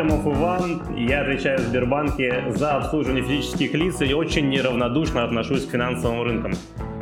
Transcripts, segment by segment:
Артемов Иван, я отвечаю в Сбербанке за обслуживание физических лиц и очень неравнодушно отношусь к финансовым рынкам.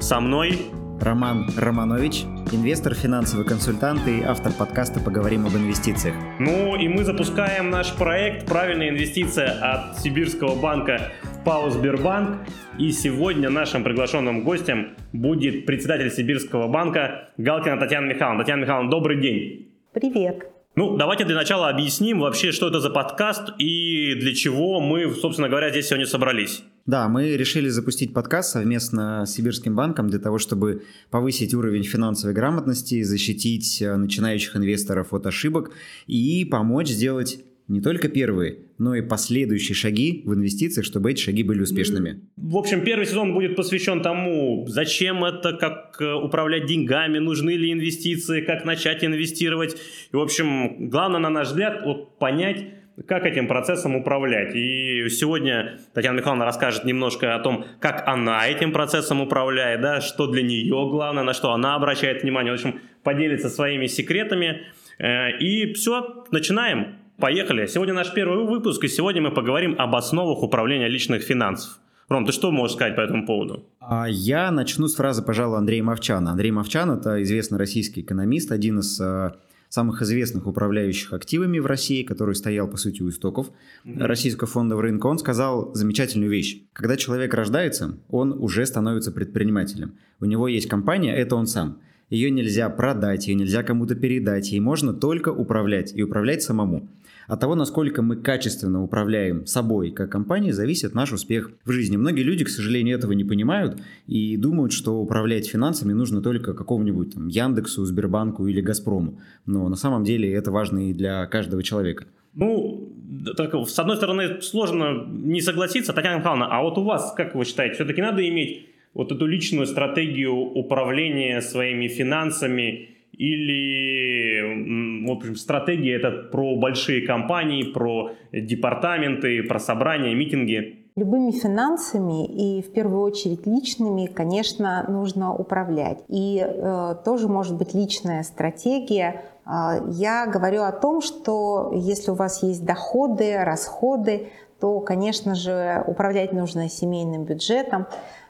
Со мной Роман Романович, инвестор, финансовый консультант и автор подкаста «Поговорим об инвестициях». Ну и мы запускаем наш проект «Правильная инвестиция» от Сибирского банка ПАО «Сбербанк». И сегодня нашим приглашенным гостем будет председатель Сибирского банка Галкина Татьяна Михайловна. Татьяна Михайловна, добрый день. Привет. Ну, давайте для начала объясним вообще, что это за подкаст и для чего мы, собственно говоря, здесь сегодня собрались. Да, мы решили запустить подкаст совместно с Сибирским банком для того, чтобы повысить уровень финансовой грамотности, защитить э, начинающих инвесторов от ошибок и помочь сделать не только первые, но и последующие шаги в инвестициях, чтобы эти шаги были успешными. В общем, первый сезон будет посвящен тому, зачем это, как э, управлять деньгами, нужны ли инвестиции, как начать инвестировать. И, в общем, главное, на наш взгляд, вот понять, как этим процессом управлять. И сегодня Татьяна Михайловна расскажет немножко о том, как она этим процессом управляет, да, что для нее главное, на что она обращает внимание. В общем, поделится своими секретами. Э, и все, начинаем. Поехали. Сегодня наш первый выпуск, и сегодня мы поговорим об основах управления личных финансов. Ром, ты что можешь сказать по этому поводу? А, я начну с фразы, пожалуй, Андрея Мовчана. Андрей Мовчан – это известный российский экономист, один из э, самых известных управляющих активами в России, который стоял, по сути, у истоков mm-hmm. российского фондового рынка. Он сказал замечательную вещь. Когда человек рождается, он уже становится предпринимателем. У него есть компания, это он сам. Ее нельзя продать, ее нельзя кому-то передать, ей можно только управлять и управлять самому. От того, насколько мы качественно управляем собой как компанией, зависит наш успех в жизни. Многие люди, к сожалению, этого не понимают и думают, что управлять финансами нужно только какому-нибудь там, Яндексу, Сбербанку или Газпрому. Но на самом деле это важно и для каждого человека. Ну, так, с одной стороны, сложно не согласиться, Татьяна Михайловна, а вот у вас, как вы считаете, все-таки надо иметь вот эту личную стратегию управления своими финансами или, в общем, стратегия это про большие компании, про департаменты, про собрания, митинги? Любыми финансами и в первую очередь личными, конечно, нужно управлять. И э, тоже может быть личная стратегия. Э, я говорю о том, что если у вас есть доходы, расходы, то, конечно же, управлять нужно семейным бюджетом.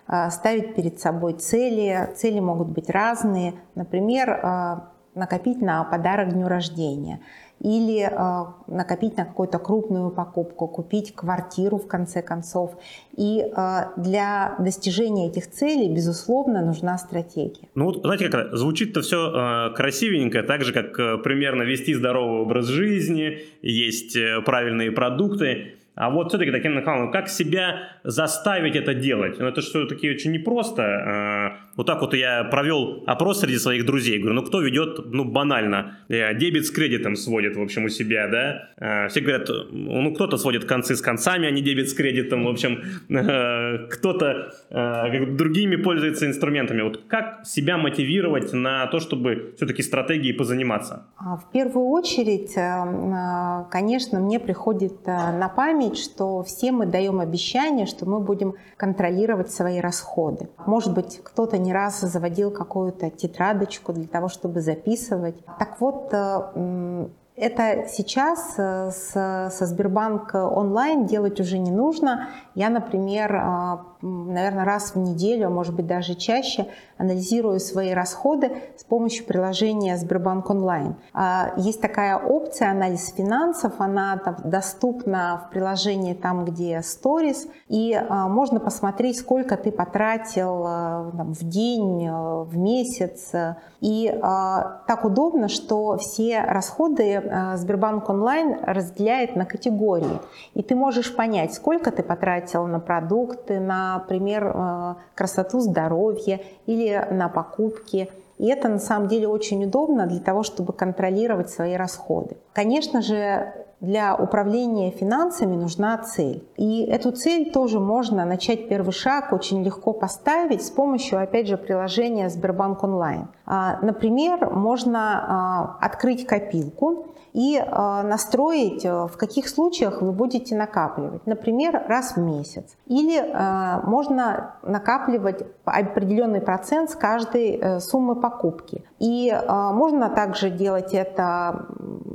А, ставить перед собой цели. Цели могут быть разные. Например, а, накопить на подарок дню рождения или э, накопить на какую-то крупную покупку, купить квартиру в конце концов. И для достижения этих целей, безусловно, нужна стратегия. Ну вот, знаете, как звучит-то все красивенько, так же, как э, примерно вести здоровый образ жизни, есть э, правильные продукты. А вот все-таки, таким Михайловна, как себя заставить это делать? Ну, это все-таки очень непросто. А, вот так вот я провел опрос среди своих друзей. Говорю, ну кто ведет, ну банально, э, дебет с кредитом сводит, в общем, у себя, да? А, все говорят, ну кто-то сводит концы с концами, а не дебет с кредитом, в общем, э, кто-то э, другими пользуется инструментами. Вот как себя мотивировать на то, чтобы все-таки стратегией позаниматься? А, в первую очередь, конечно, мне приходит на память что все мы даем обещание, что мы будем контролировать свои расходы. Может быть, кто-то не раз заводил какую-то тетрадочку для того, чтобы записывать. Так вот, э, это сейчас э, со Сбербанк онлайн делать уже не нужно. Я, например, э, наверное, раз в неделю, а может быть даже чаще, анализирую свои расходы с помощью приложения Сбербанк онлайн. А, есть такая опция анализ финансов, она доступна в приложении там, где Stories, и а, можно посмотреть, сколько ты потратил там, в день, в месяц. И так удобно, что все расходы Сбербанк онлайн разделяет на категории. И ты можешь понять, сколько ты потратил на продукты, на например, э, красоту здоровья или на покупки. И это на самом деле очень удобно для того, чтобы контролировать свои расходы. Конечно же, для управления финансами нужна цель. И эту цель тоже можно начать первый шаг очень легко поставить с помощью, опять же, приложения Сбербанк онлайн. А, например, можно а, открыть копилку и а, настроить, в каких случаях вы будете накапливать. Например, раз в месяц. Или можно накапливать определенный процент с каждой э, суммы покупки. И можно также делать это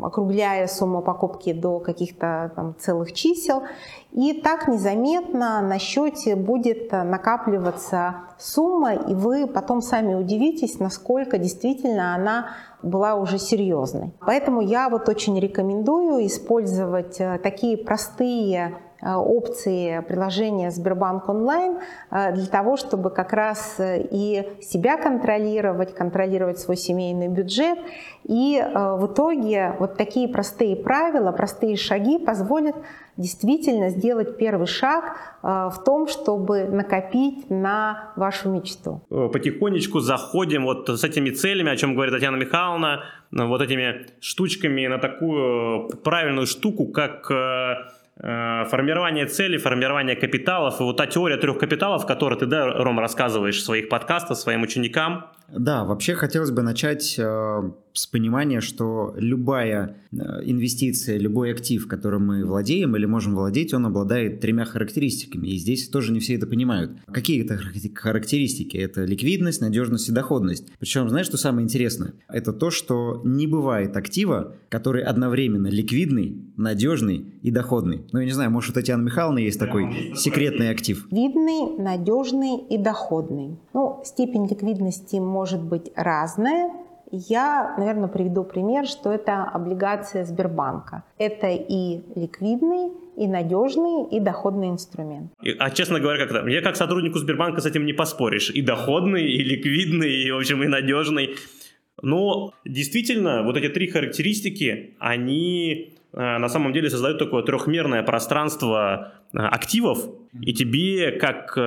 округляя сумму покупки до каких-то там целых чисел. И так незаметно на счете будет накапливаться сумма, и вы потом сами удивитесь, насколько действительно она была уже серьезной. Поэтому я вот очень рекомендую использовать э, такие простые Э, опции приложения Сбербанк онлайн э, для того, чтобы как раз э, и себя контролировать, контролировать свой семейный бюджет. И в итоге вот такие простые правила, простые шаги позволят действительно сделать первый шаг в том, чтобы накопить на вашу мечту. Потихонечку заходим вот с этими целями, о чем говорит Татьяна Михайловна, вот этими штучками на такую правильную штуку, как Э, формирование целей, формирование капиталов, и вот та теория трех капиталов, которую ты, да, Ром, рассказываешь в своих подкастах своим ученикам. Да, вообще хотелось бы начать э, с понимания, что любая э, инвестиция, любой актив, которым мы владеем или можем владеть, он обладает тремя характеристиками. И здесь тоже не все это понимают. Какие это характеристики? Это ликвидность, надежность и доходность. Причем, знаешь, что самое интересное? Это то, что не бывает актива, который одновременно ликвидный, надежный и доходный. Ну, я не знаю, может, у Татьяны Михайловны есть такой секретный актив. Видный, надежный и доходный. Ну, степень ликвидности может быть разная, я, наверное, приведу пример, что это облигация Сбербанка. Это и ликвидный, и надежный, и доходный инструмент. А честно говоря, как я как сотруднику Сбербанка с этим не поспоришь. И доходный, и ликвидный, и, в общем, и надежный. Но действительно, вот эти три характеристики, они на самом деле создают такое трехмерное пространство э, активов, и тебе, как э,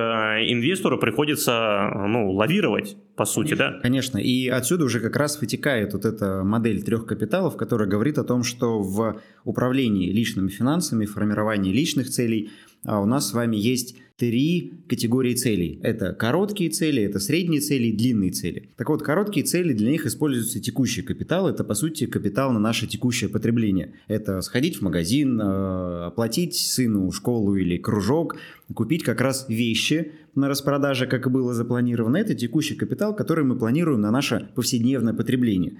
инвестору, приходится ну, лавировать по сути, да? Конечно, и отсюда уже как раз вытекает вот эта модель трех капиталов, которая говорит о том, что в управлении личными финансами, формировании личных целей а у нас с вами есть три категории целей. Это короткие цели, это средние цели и длинные цели. Так вот, короткие цели, для них используется текущий капитал. Это, по сути, капитал на наше текущее потребление. Это сходить в магазин, э, оплатить сыну школу или кружок, купить как раз вещи на распродаже, как и было запланировано. Это текущий капитал, который мы планируем на наше повседневное потребление.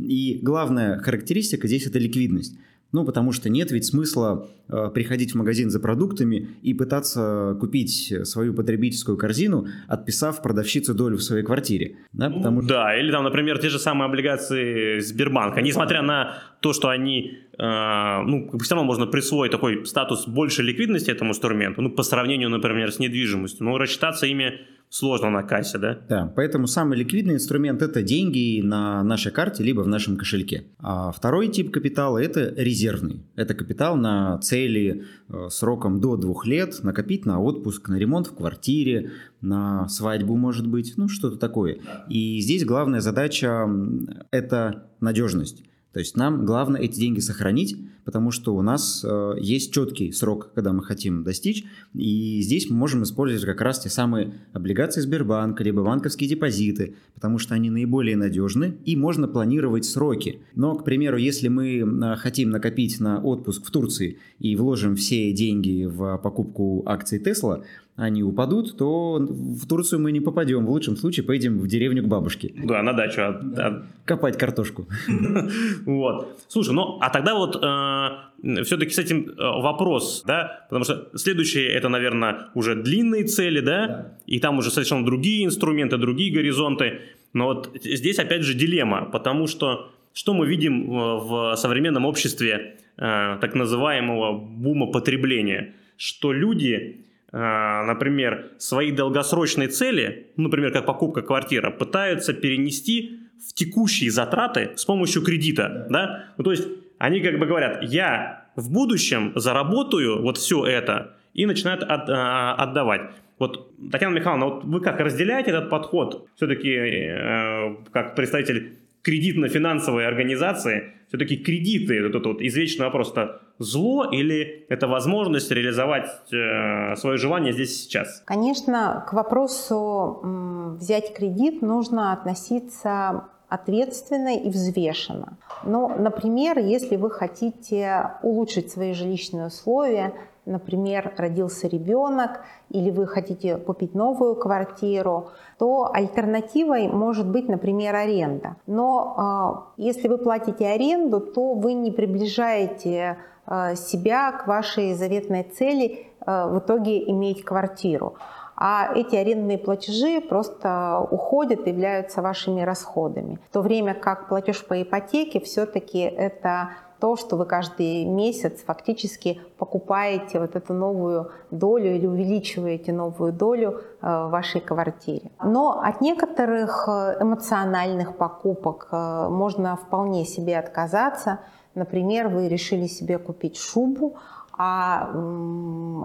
И главная характеристика здесь это ликвидность. Ну, потому что нет ведь смысла э, приходить в магазин за продуктами и пытаться купить свою потребительскую корзину, отписав продавщице долю в своей квартире. Да, ну, потому... да или там, например, те же самые облигации Сбербанка. Несмотря на то, что они, э, ну, все равно можно присвоить такой статус больше ликвидности этому инструменту, ну, по сравнению, например, с недвижимостью, но рассчитаться ими сложно на кассе, да? Да, поэтому самый ликвидный инструмент – это деньги на нашей карте, либо в нашем кошельке. А второй тип капитала – это резервный. Это капитал на цели э, сроком до двух лет, накопить на отпуск, на ремонт в квартире, на свадьбу, может быть, ну, что-то такое. И здесь главная задача – это надежность. То есть нам главное эти деньги сохранить, потому что у нас э, есть четкий срок, когда мы хотим достичь, и здесь мы можем использовать как раз те самые облигации Сбербанка, либо банковские депозиты, потому что они наиболее надежны, и можно планировать сроки. Но, к примеру, если мы э, хотим накопить на отпуск в Турции и вложим все деньги в покупку акций Тесла, они упадут, то в Турцию мы не попадем. В лучшем случае поедем в деревню к бабушке. Да, на дачу. А, а... Копать картошку. Вот. Слушай, ну, а тогда вот э, все-таки с этим э, вопрос, да, потому что следующее это, наверное, уже длинные цели, да, и там уже совершенно другие инструменты, другие горизонты. Но вот здесь опять же дилемма, потому что что мы видим в современном обществе э, так называемого бума потребления? Что люди например, свои долгосрочные цели, например, как покупка квартиры, пытаются перенести в текущие затраты с помощью кредита, да? Ну, то есть они как бы говорят, я в будущем заработаю вот все это и начинают от, а, отдавать. Вот, Татьяна Михайловна, вот вы как разделяете этот подход? Все-таки, э, как представитель кредитно-финансовой организации, все-таки кредиты, этот вот извечный вопрос, это зло или это возможность реализовать э, свое желание здесь и сейчас? Конечно, к вопросу взять кредит нужно относиться ответственно и взвешенно. Но, например, если вы хотите улучшить свои жилищные условия, например, родился ребенок или вы хотите купить новую квартиру, то альтернативой может быть, например, аренда. Но э, если вы платите аренду, то вы не приближаете э, себя к вашей заветной цели э, в итоге иметь квартиру а эти арендные платежи просто уходят, являются вашими расходами. В то время как платеж по ипотеке все-таки это то, что вы каждый месяц фактически покупаете вот эту новую долю или увеличиваете новую долю э, в вашей квартире. Но от некоторых э, эмоциональных покупок э, можно вполне себе отказаться. Например, вы решили себе купить шубу, а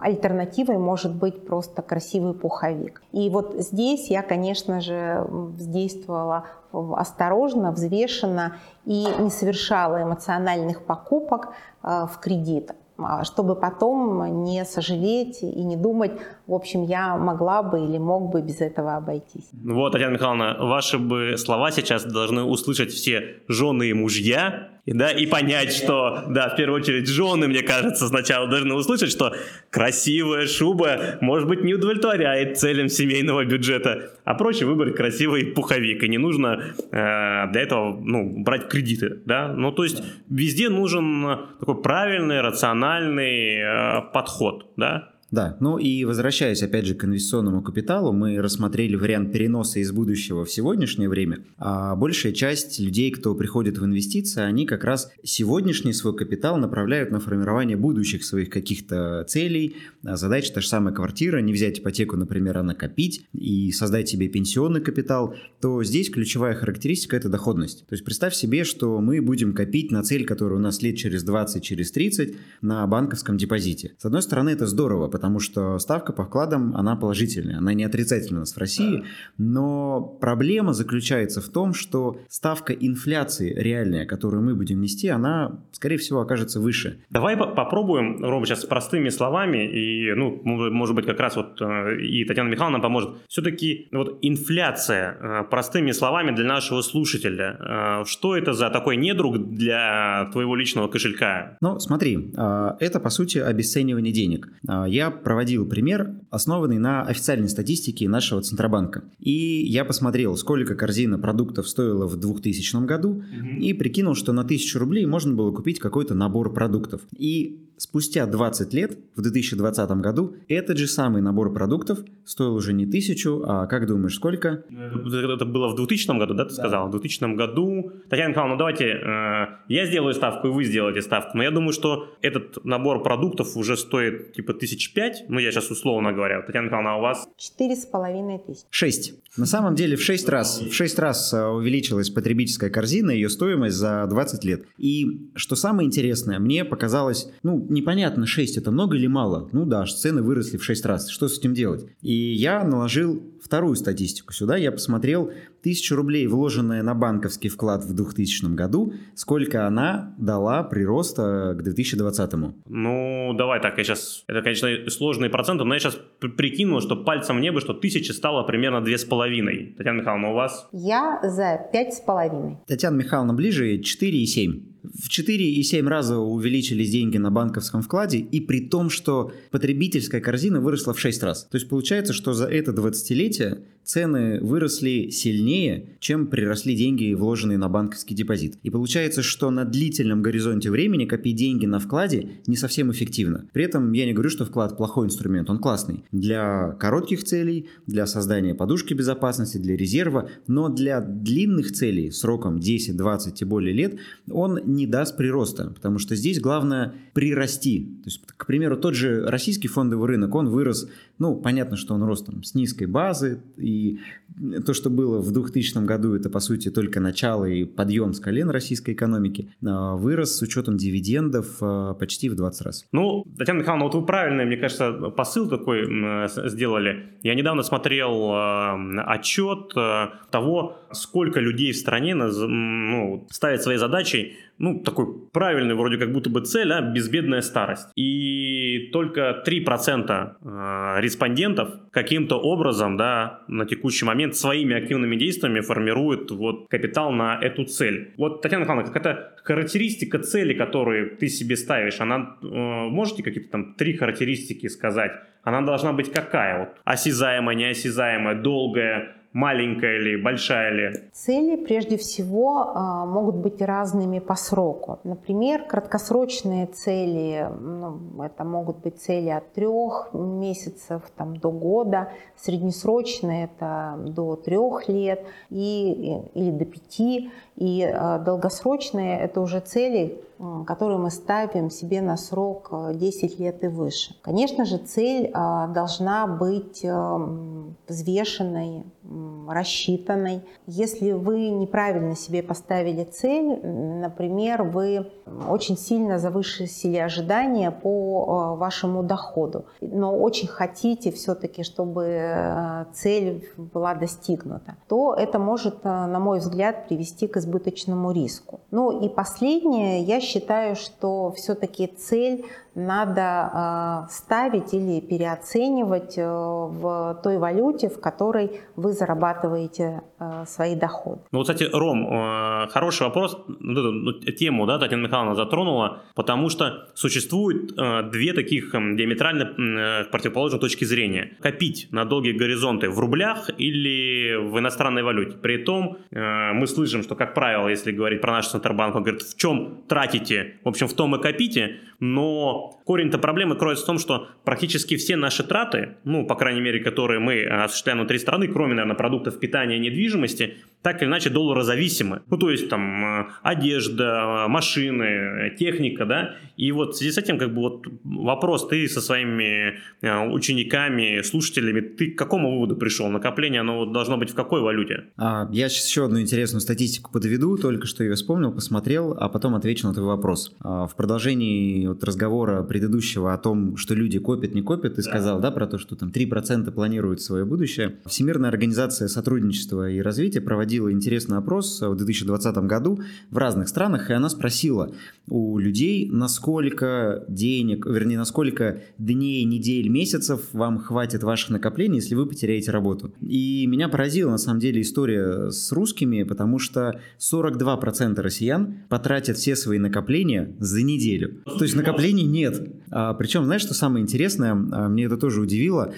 альтернативой может быть просто красивый пуховик. И вот здесь я, конечно же, действовала осторожно, взвешенно и не совершала эмоциональных покупок э, в кредит. А, чтобы потом не сожалеть и не думать, в общем, я могла бы или мог бы без этого обойтись. Вот, Татьяна Михайловна, ваши бы слова сейчас должны услышать все жены и мужья, да, и понять, что, да, в первую очередь, жены, мне кажется, сначала должны услышать, что красивая шуба, может быть, не удовлетворяет целям семейного бюджета, а проще выбрать красивый пуховик, и не нужно э, для этого, ну, брать кредиты, да, ну, то есть везде нужен такой правильный, рациональный э, подход, да, да, ну и возвращаясь опять же к инвестиционному капиталу, мы рассмотрели вариант переноса из будущего в сегодняшнее время, а большая часть людей, кто приходит в инвестиции, они как раз сегодняшний свой капитал направляют на формирование будущих своих каких-то целей, а задач, та же самая квартира, не взять ипотеку, например, а накопить и создать себе пенсионный капитал, то здесь ключевая характеристика – это доходность. То есть представь себе, что мы будем копить на цель, которая у нас лет через 20, через 30 на банковском депозите. С одной стороны, это здорово, потому что ставка по вкладам, она положительная, она не отрицательная у нас в России, но проблема заключается в том, что ставка инфляции реальная, которую мы будем нести, она, скорее всего, окажется выше. Давай попробуем, Рома, сейчас простыми словами, и, ну, может быть, как раз вот э, и Татьяна Михайловна поможет. Все-таки вот инфляция, э, простыми словами для нашего слушателя, э, что это за такой недруг для твоего личного кошелька? Ну, смотри, это, по сути, обесценивание денег. Я проводил пример, основанный на официальной статистике нашего Центробанка. И я посмотрел, сколько корзина продуктов стоила в 2000 году, угу. и прикинул, что на 1000 рублей можно было купить какой-то набор продуктов. И спустя 20 лет, в 2020 году, этот же самый набор продуктов стоил уже не тысячу, а как думаешь, сколько? Это было в 2000 году, да, ты да. сказал? В 2000 году. Татьяна Михайловна, ну давайте, э, я сделаю ставку, и вы сделаете ставку. Но я думаю, что этот набор продуктов уже стоит типа тысяч пять, ну я сейчас условно говоря. Татьяна Михайловна, а у вас? Четыре с половиной тысячи. Шесть. На самом деле в шесть раз, в шесть раз э, увеличилась потребительская корзина, ее стоимость за 20 лет. И что самое интересное, мне показалось, ну, непонятно, 6 это много или мало? Ну да, цены выросли в 6 раз. Что с этим делать? И я наложил вторую статистику сюда. Я посмотрел 1000 рублей, вложенная на банковский вклад в 2000 году, сколько она дала прироста к 2020? Ну, давай так, я сейчас... Это, конечно, сложные проценты, но я сейчас прикинул, что пальцем в небо, что 1000 стало примерно 2,5. Татьяна Михайловна, у вас? Я за 5,5. Татьяна Михайловна ближе 4,7 в 4,7 раза увеличились деньги на банковском вкладе, и при том, что потребительская корзина выросла в 6 раз. То есть получается, что за это 20-летие цены выросли сильнее, чем приросли деньги, вложенные на банковский депозит. И получается, что на длительном горизонте времени копить деньги на вкладе не совсем эффективно. При этом я не говорю, что вклад плохой инструмент, он классный. Для коротких целей, для создания подушки безопасности, для резерва, но для длинных целей сроком 10, 20 и более лет он не даст прироста, потому что здесь главное прирасти. То есть, к примеру, тот же российский фондовый рынок, он вырос ну, понятно, что он рос там с низкой базы, то, что было в 2000 году, это, по сути, только начало и подъем с колен российской экономики, а, вырос с учетом дивидендов а, почти в 20 раз. Ну, Татьяна Михайловна, вот вы правильный, мне кажется, посыл такой сделали. Я недавно смотрел а, отчет того, сколько людей в стране ну, ставят своей задачей ну, такой правильный вроде как будто бы цель, а безбедная старость. И только 3% э, респондентов каким-то образом, да, на текущий момент своими активными действиями формирует вот капитал на эту цель. Вот, Татьяна Михайловна, какая-то характеристика цели, которую ты себе ставишь, она, э, можете какие-то там три характеристики сказать? Она должна быть какая? Вот, осязаемая, неосязаемая, долгая, маленькая ли, большая ли? Цели прежде всего а, могут быть разными по сроку. Например, краткосрочные цели, ну, это могут быть цели от трех месяцев там, до года, среднесрочные это до трех лет и, или до пяти, и а, долгосрочные это уже цели, которые мы ставим себе на срок 10 лет и выше. Конечно же, цель а, должна быть взвешенной, рассчитанной. Если вы неправильно себе поставили цель, например, вы очень сильно завышили ожидания по э, вашему доходу, но очень хотите все-таки, чтобы э, цель была достигнута, то это может, э, на мой взгляд, привести к избыточному риску. Ну и последнее, я считаю, что все-таки цель надо ставить или переоценивать в той валюте, в которой вы зарабатываете свои доходы. Ну, вот, кстати, Ром, хороший вопрос, ну, тему, да, Татьяна Михайловна затронула, потому что существует э, две таких э, диаметрально э, противоположных точки зрения. Копить на долгие горизонты в рублях или в иностранной валюте. При том э, мы слышим, что, как правило, если говорить про наш Центробанк, он говорит, в чем тратите, в общем, в том и копите, но корень-то проблемы кроется в том, что практически все наши траты, ну, по крайней мере, которые мы осуществляем внутри страны, кроме, наверное, продуктов питания и недвижимости, так или иначе долларозависимы. Ну, то есть там э, одежда, машины, техника, да. И вот в связи с этим как бы вот вопрос, ты со своими э, учениками, слушателями, ты к какому выводу пришел? Накопление, оно должно быть в какой валюте? А, я сейчас еще одну интересную статистику подведу, только что ее вспомнил, посмотрел, а потом отвечу на твой вопрос. А, в продолжении вот разговора предыдущего о том, что люди копят, не копят, ты да. сказал, да, про то, что там 3% планируют свое будущее. Всемирная организация сотрудничества и развития проводила интересный опрос в 2020 году в разных странах, и она спросила у людей, насколько денег, вернее, насколько дней, недель, месяцев вам хватит ваших накоплений, если вы потеряете работу. И меня поразила, на самом деле, история с русскими, потому что 42% россиян потратят все свои накопления за неделю. То есть накоплений нет. А, причем, знаешь, что самое интересное, а, мне это тоже удивило,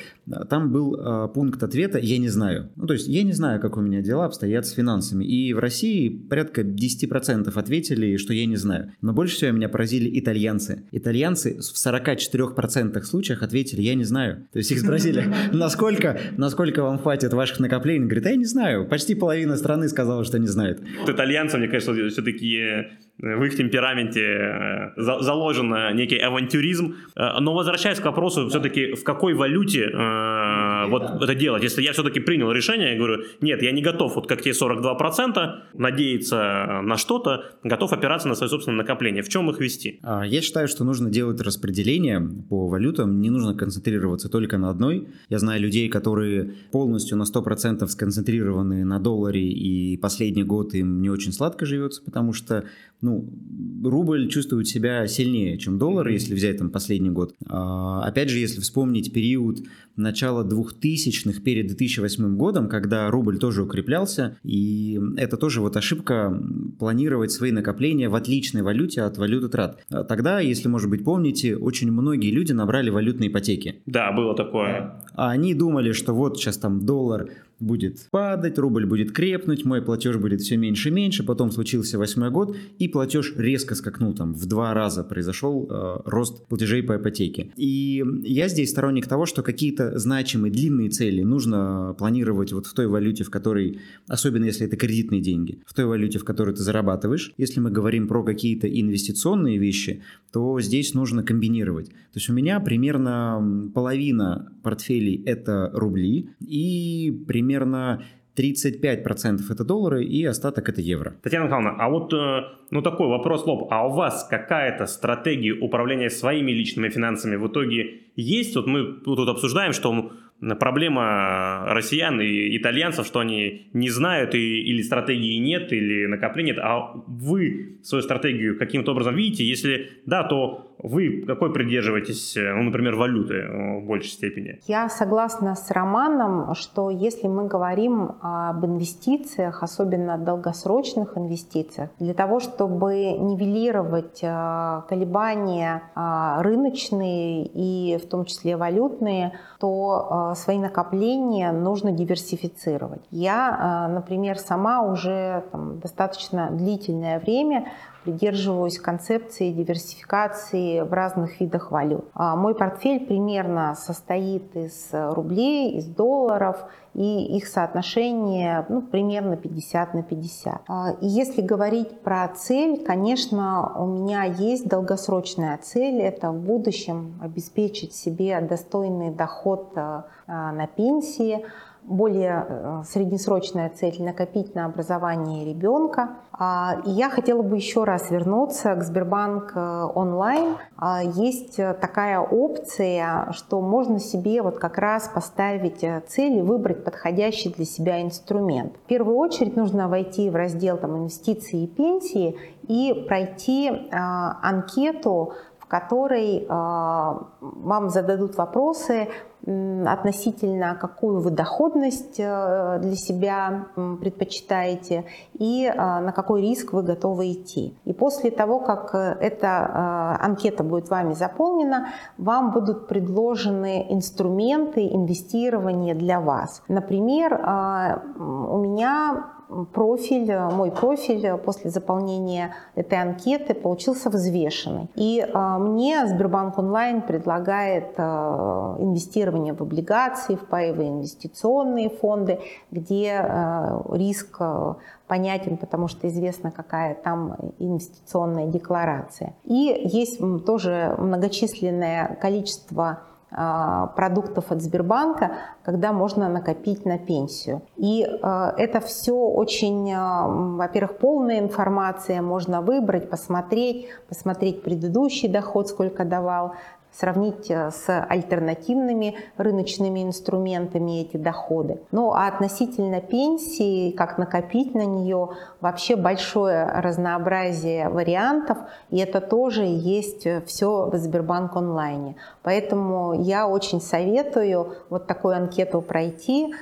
там был а, пункт ответа «я не знаю». Ну, то есть я не знаю, как у меня дела обстоят с финансами. И в России порядка 10% ответили, что я не знаю. Но больше всего меня поразили итальянцы. Итальянцы в 44% случаях ответили, я не знаю. То есть их спросили, насколько, насколько вам хватит ваших накоплений? Говорит, я не знаю. Почти половина страны сказала, что не знает. Итальянцы, мне кажется, все-таки в их темпераменте э, заложен некий авантюризм. Э, но возвращаясь к вопросу, все-таки в какой валюте э, вот это делать? Если я все-таки принял решение, я говорю, нет, я не готов, вот как те 42%, надеяться на что-то, готов опираться на свои собственные накопления. В чем их вести? А, я считаю, что нужно делать распределение по валютам, не нужно концентрироваться только на одной. Я знаю людей, которые полностью на 100% сконцентрированы на долларе, и последний год им не очень сладко живется, потому что ну, рубль чувствует себя сильнее, чем доллар, mm-hmm. если взять там последний год. А, опять же, если вспомнить период начала 2000-х перед 2008 годом, когда рубль тоже укреплялся, и это тоже вот ошибка планировать свои накопления в отличной валюте от валюты трат. А тогда, если, может быть, помните, очень многие люди набрали валютные ипотеки. Да, было такое. А они думали, что вот сейчас там доллар будет падать, рубль будет крепнуть, мой платеж будет все меньше и меньше, потом случился восьмой год, и платеж резко скакнул, там в два раза произошел э, рост платежей по ипотеке. И я здесь сторонник того, что какие-то значимые длинные цели нужно планировать вот в той валюте, в которой, особенно если это кредитные деньги, в той валюте, в которой ты зарабатываешь. Если мы говорим про какие-то инвестиционные вещи, то здесь нужно комбинировать. То есть у меня примерно половина портфелей это рубли и примерно примерно 35% это доллары и остаток это евро. Татьяна Михайловна, а вот э, ну такой вопрос лоб. А у вас какая-то стратегия управления своими личными финансами в итоге есть? Вот мы тут обсуждаем, что проблема россиян и итальянцев, что они не знают и, или стратегии нет, или накопления нет, а вы свою стратегию каким-то образом видите? Если да, то вы какой придерживаетесь, э, ну, например, валюты э, в большей степени? Я согласна с Романом, что если мы говорим об инвестициях, особенно долгосрочных инвестициях, для того, чтобы нивелировать э, колебания рыночные и в том числе валютные, то свои накопления нужно диверсифицировать. Я, например, сама уже там, достаточно длительное время придерживаюсь концепции диверсификации в разных видах валют. А мой портфель примерно состоит из рублей, из долларов, и их соотношение ну, примерно 50 на 50. А, и если говорить про цель, конечно, у меня есть долгосрочная цель, это в будущем обеспечить себе достойный доход а, на пенсии, более э, среднесрочная цель – накопить на образование ребенка. А, и я хотела бы еще раз вернуться к Сбербанк э, онлайн. А, есть такая опция, что можно себе вот как раз поставить э, цель и выбрать подходящий для себя инструмент. В первую очередь нужно войти в раздел там, инвестиции и пенсии и пройти анкету, которой вам зададут вопросы относительно какую вы доходность э, для себя предпочитаете и э, на какой риск вы готовы идти. И после того, как э, эта анкета будет вами заполнена, вам будут предложены инструменты инвестирования для вас. Например, у меня профиль, э, мой профиль после заполнения этой анкеты получился взвешенный. И э, мне Сбербанк онлайн предлагает э, инвестирование в облигации, в паевые инвестиционные фонды, где риск понятен, потому что известно, какая там инвестиционная декларация. И есть тоже многочисленное количество продуктов от Сбербанка, когда можно накопить на пенсию. И а, это все очень, а, во-первых, полная информация, можно выбрать, посмотреть, посмотреть предыдущий доход, сколько давал, сравнить э, с альтернативными рыночными инструментами эти доходы. Ну а относительно пенсии, как накопить на нее, вообще большое разнообразие вариантов, и это тоже есть э, все в Сбербанк онлайне. Поэтому я очень советую вот такую анкету пройти,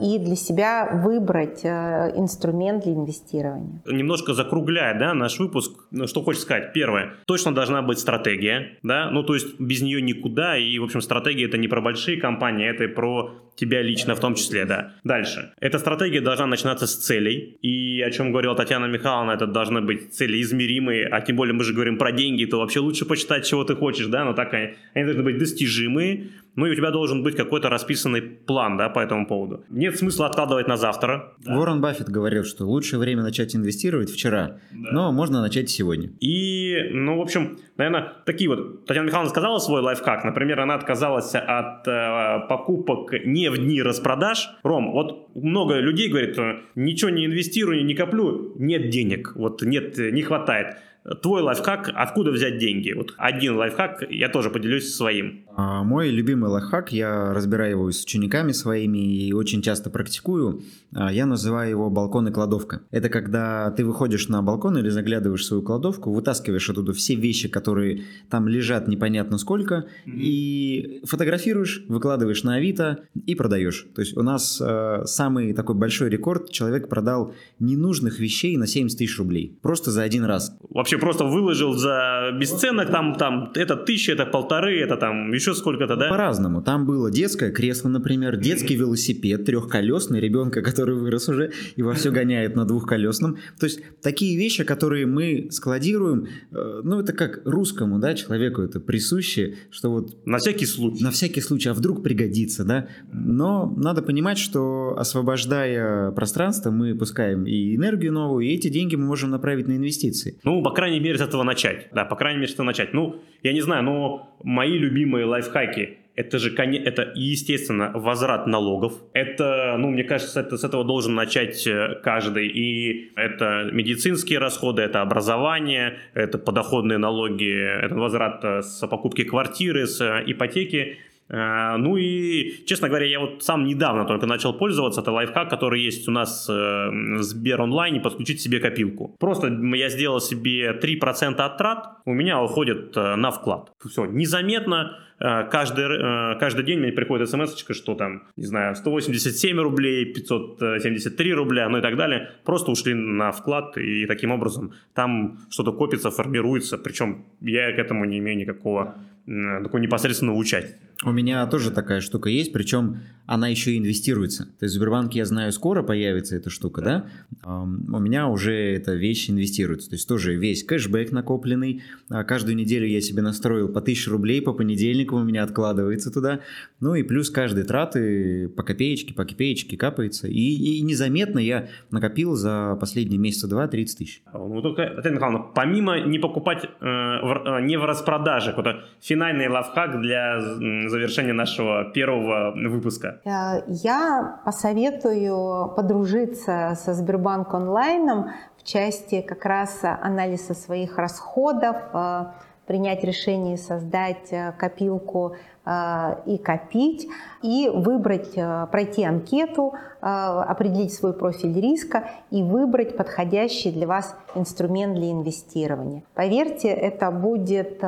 и для себя выбрать э, инструмент для инвестирования. Немножко закругляя да, наш выпуск, ну, что хочешь сказать. Первое, точно должна быть стратегия, да, ну то есть без нее никуда, и в общем стратегия это не про большие компании, это про тебя лично в том числе, да. Дальше. Эта стратегия должна начинаться с целей, и о чем говорила Татьяна Михайловна, это должны быть цели измеримые, а тем более мы же говорим про деньги, то вообще лучше почитать, чего ты хочешь, да, но так они, они должны быть достижимые, ну и у тебя должен быть какой-то расписанный план, да, по этому поводу. Нет смысла откладывать на завтра. Да. Уоррен Баффет говорил, что лучшее время начать инвестировать вчера, да. но можно начать сегодня. И, ну, в общем, наверное, такие вот, Татьяна Михайловна сказала свой лайфхак, например, она отказалась от э, покупок не в дни распродаж. Ром, вот много людей говорит, ничего не инвестирую, не коплю, нет денег, вот нет, не хватает. Твой лайфхак, откуда взять деньги? Вот один лайфхак, я тоже поделюсь своим. А, мой любимый лайфхак, я разбираю его с учениками своими и очень часто практикую. А, я называю его балкон и кладовка. Это когда ты выходишь на балкон или заглядываешь в свою кладовку, вытаскиваешь оттуда все вещи, которые там лежат непонятно сколько, mm-hmm. и фотографируешь, выкладываешь на Авито и продаешь. То есть у нас э, самый такой большой рекорд, человек продал ненужных вещей на 70 тысяч рублей. Просто за один раз. Вообще вообще просто выложил за бесценок, там, там, это тысяча, это полторы, это там еще сколько-то, да? По-разному. Там было детское кресло, например, детский велосипед трехколесный, ребенка, который вырос уже и во все гоняет на двухколесном. То есть такие вещи, которые мы складируем, э, ну это как русскому, да, человеку это присуще, что вот... На всякий случай. На всякий случай, а вдруг пригодится, да? Но надо понимать, что освобождая пространство, мы пускаем и энергию новую, и эти деньги мы можем направить на инвестиции. Ну, по крайней мере, с этого начать. Да, по крайней мере, с этого начать. Ну, я не знаю, но мои любимые лайфхаки это же, это, естественно, возврат налогов. Это, ну, мне кажется, это, с этого должен начать э, каждый. И это медицинские расходы, это образование, это подоходные налоги, это возврат э, с покупки квартиры, с э, ипотеки. Э, ну и, честно говоря, я вот сам недавно только начал пользоваться. Это лайфхак, который есть у нас э, в Сбер онлайне, подключить себе копилку. Просто я сделал себе 3% от трат, у меня уходит э, на вклад. Все, незаметно, каждый, каждый день мне приходит смс что там, не знаю, 187 рублей, 573 рубля, ну и так далее, просто ушли на вклад, и таким образом там что-то копится, формируется, причем я к этому не имею никакого такого непосредственного участия. У меня тоже такая штука есть, причем она еще и инвестируется. То есть в Сбербанке, я знаю, скоро появится эта штука, да? У меня уже эта вещь инвестируется. То есть тоже весь кэшбэк накопленный. А каждую неделю я себе настроил по 1000 рублей по понедельникам у меня откладывается туда. Ну и плюс каждые траты по копеечке, по копеечке капается. И, и незаметно я накопил за последние месяца два 30 тысяч. Ну только, Татьяна Михайловна, помимо не покупать э, в, э, не в распродаже, какой-то финальный лайфхак для завершения нашего первого выпуска? Э, я посоветую подружиться со Сбербанк онлайном в части как раз анализа своих расходов, э, принять решение создать э, копилку э, и копить, и выбрать, э, пройти анкету, определить свой профиль риска и выбрать подходящий для вас инструмент для инвестирования. Поверьте, это будет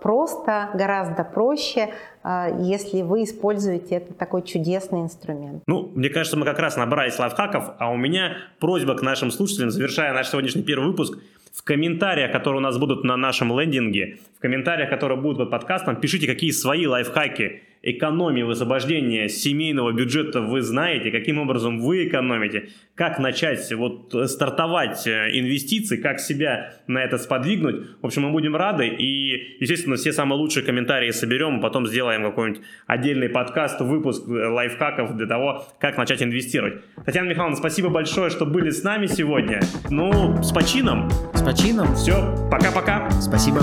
просто, гораздо проще, если вы используете этот такой чудесный инструмент. Ну, мне кажется, мы как раз набрались лайфхаков, а у меня просьба к нашим слушателям, завершая наш сегодняшний первый выпуск – в комментариях, которые у нас будут на нашем лендинге, в комментариях, которые будут под подкастом, пишите, какие свои лайфхаки экономии, высвобождения семейного бюджета вы знаете, каким образом вы экономите, как начать вот стартовать э, инвестиции, как себя на это сподвигнуть. В общем, мы будем рады и, естественно, все самые лучшие комментарии соберем, потом сделаем какой-нибудь отдельный подкаст, выпуск э, лайфхаков для того, как начать инвестировать. Татьяна Михайловна, спасибо большое, что были с нами сегодня. Ну, с почином. С почином. Все, пока-пока. Спасибо.